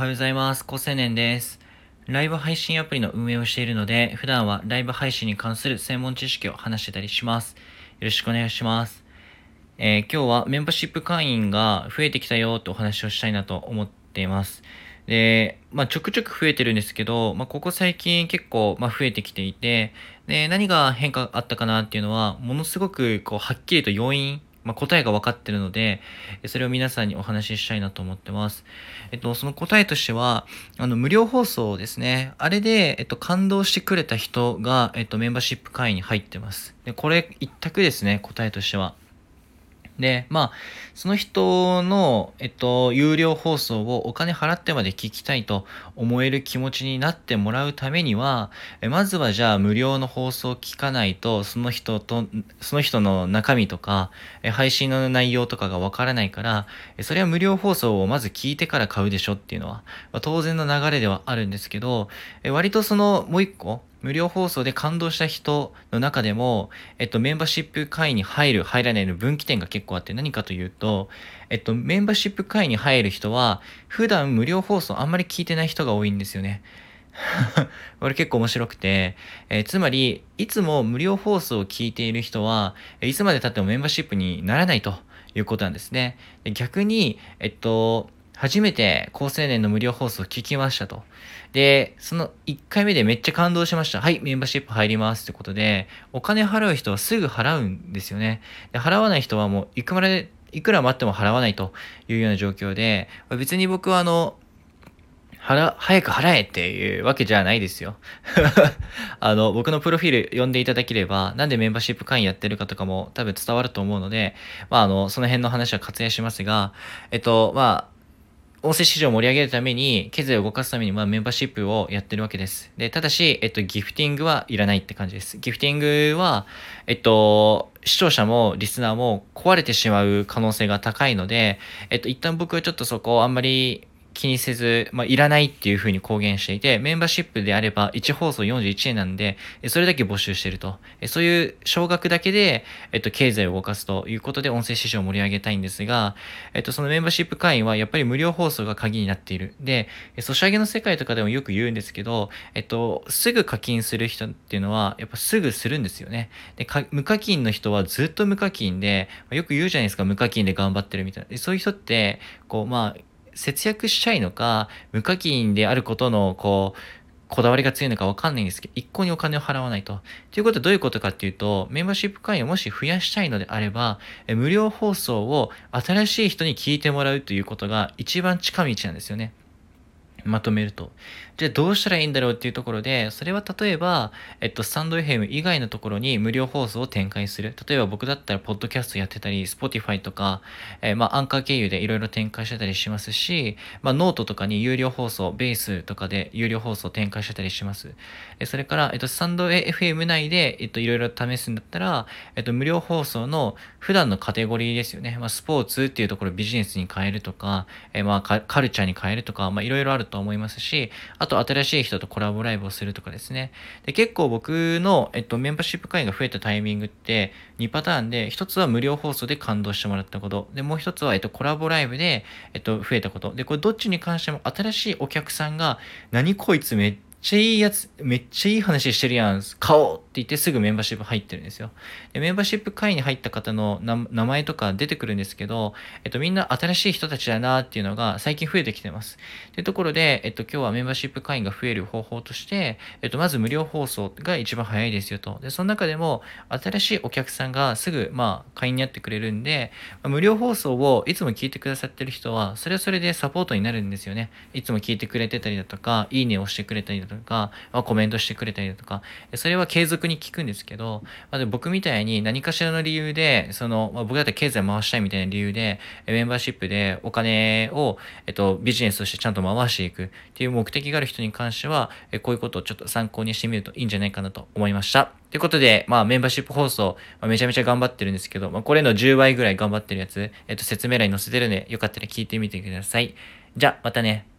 はようございます。高青年です。ライブ配信アプリの運営をしているので、普段はライブ配信に関する専門知識を話してたりします。よろしくお願いします。えー、今日はメンバーシップ会員が増えてきたよってお話をしたいなと思っています。で、まあ、ちょくちょく増えてるんですけど、まあ、ここ最近結構、ま増えてきていて、で、何が変化あったかなっていうのは、ものすごく、こう、はっきりと要因まあ、答えが分かってるので、それを皆さんにお話ししたいなと思ってます。えっと、その答えとしては、あの、無料放送ですね。あれで、えっと、感動してくれた人が、えっと、メンバーシップ会員に入ってます。で、これ一択ですね、答えとしては。で、まあ、その人の、えっと、有料放送をお金払ってまで聞きたいと思える気持ちになってもらうためには、えまずはじゃあ無料の放送を聞かないと、その人と、その人の中身とか、え配信の内容とかがわからないから、それは無料放送をまず聞いてから買うでしょっていうのはま、当然の流れではあるんですけど、え割とそのもう一個、無料放送で感動した人の中でも、えっと、メンバーシップ会員に入る、入らないの分岐点が結構あって何かというと、えっと、メンバーシップ会員に入る人は、普段無料放送あんまり聞いてない人が多いんですよね。これ結構面白くて、えー、つまり、いつも無料放送を聞いている人は、いつまで経ってもメンバーシップにならないということなんですね。逆に、えっと、初めて高青年の無料放送を聞きましたと。で、その1回目でめっちゃ感動しました。はい、メンバーシップ入りますってことで、お金払う人はすぐ払うんですよね。で、払わない人はもういくまで、いくら待っても払わないというような状況で、別に僕はあの、払、早く払えっていうわけじゃないですよ。あの、僕のプロフィール読んでいただければ、なんでメンバーシップ会員やってるかとかも多分伝わると思うので、まあ、あの、その辺の話は割愛しますが、えっと、まあ、音声市場を盛り上げるために、経済を動かすために、まあ、メンバーシップをやってるわけです。で、ただし、えっと、ギフティングはいらないって感じです。ギフティングは、えっと、視聴者もリスナーも壊れてしまう可能性が高いので、えっと、一旦僕はちょっとそこをあんまり気にせず、まあ、いらないっていうふうに公言していて、メンバーシップであれば1放送41円なんで、それだけ募集してると。そういう少額だけで、えっと、経済を動かすということで音声市場を盛り上げたいんですが、えっと、そのメンバーシップ会員はやっぱり無料放送が鍵になっている。で、ソシャゲの世界とかでもよく言うんですけど、えっと、すぐ課金する人っていうのは、やっぱすぐするんですよね。で、無課金の人はずっと無課金で、よく言うじゃないですか、無課金で頑張ってるみたいな。そういう人って、こう、まあ、節約したいのか、無課金であることの、こう、こだわりが強いのかわかんないんですけど、一向にお金を払わないと。ということはどういうことかっていうと、メンバーシップ会員をもし増やしたいのであれば、無料放送を新しい人に聞いてもらうということが一番近道なんですよね。まとめると。じゃあどうしたらいいんだろうっていうところで、それは例えば、えっと、スタンド FM 以外のところに無料放送を展開する。例えば僕だったら、ポッドキャストやってたり、Spotify とか、えー、まあ、アンカー経由でいろいろ展開してたりしますし、まあ、ノートとかに有料放送、ベースとかで有料放送を展開してたりします。えそれから、えっと、スタンド FM 内で、えっと、いろいろ試すんだったら、えっと、無料放送の普段のカテゴリーですよね。まあ、スポーツっていうところビジネスに変えるとか、えー、まあ、カルチャーに変えるとか、まあ、いろいろあると思いますし、あと新しい人とコラボライブをするとかですね。で、結構僕の、えっと、メンバーシップ会員が増えたタイミングって2パターンで、1つは無料放送で感動してもらったこと。で、もう1つは、えっと、コラボライブで、えっと、増えたこと。で、これどっちに関しても新しいお客さんが、何こいつめっちゃちゃいいやつ、めっちゃいい話してるやん、買おうって言ってすぐメンバーシップ入ってるんですよ。でメンバーシップ会員に入った方の名前とか出てくるんですけど、えっと、みんな新しい人たちだなっていうのが最近増えてきてます。というところで、えっと、今日はメンバーシップ会員が増える方法として、えっと、まず無料放送が一番早いですよと。で、その中でも、新しいお客さんがすぐ、まあ、会員になってくれるんで、無料放送をいつも聞いてくださってる人は、それはそれでサポートになるんですよね。いつも聞いてくれてたりだとか、いいねをしてくれたりだとか、まあ、コメントしてくれたりだとか、それは継続に聞くんですけど、まあ、で僕みたいに何かしらの理由で、その、まあ、僕だったら経済回したいみたいな理由で、メンバーシップでお金を、えっと、ビジネスとしてちゃんと回していくっていう目的がある人に関しては、こういうことをちょっと参考にしてみるといいんじゃないかなと思いました。ということで、まあ、メンバーシップ放送、まあ、めちゃめちゃ頑張ってるんですけど、まあ、これの10倍ぐらい頑張ってるやつ、えっと、説明欄に載せてるんで、よかったら聞いてみてください。じゃあ、またね。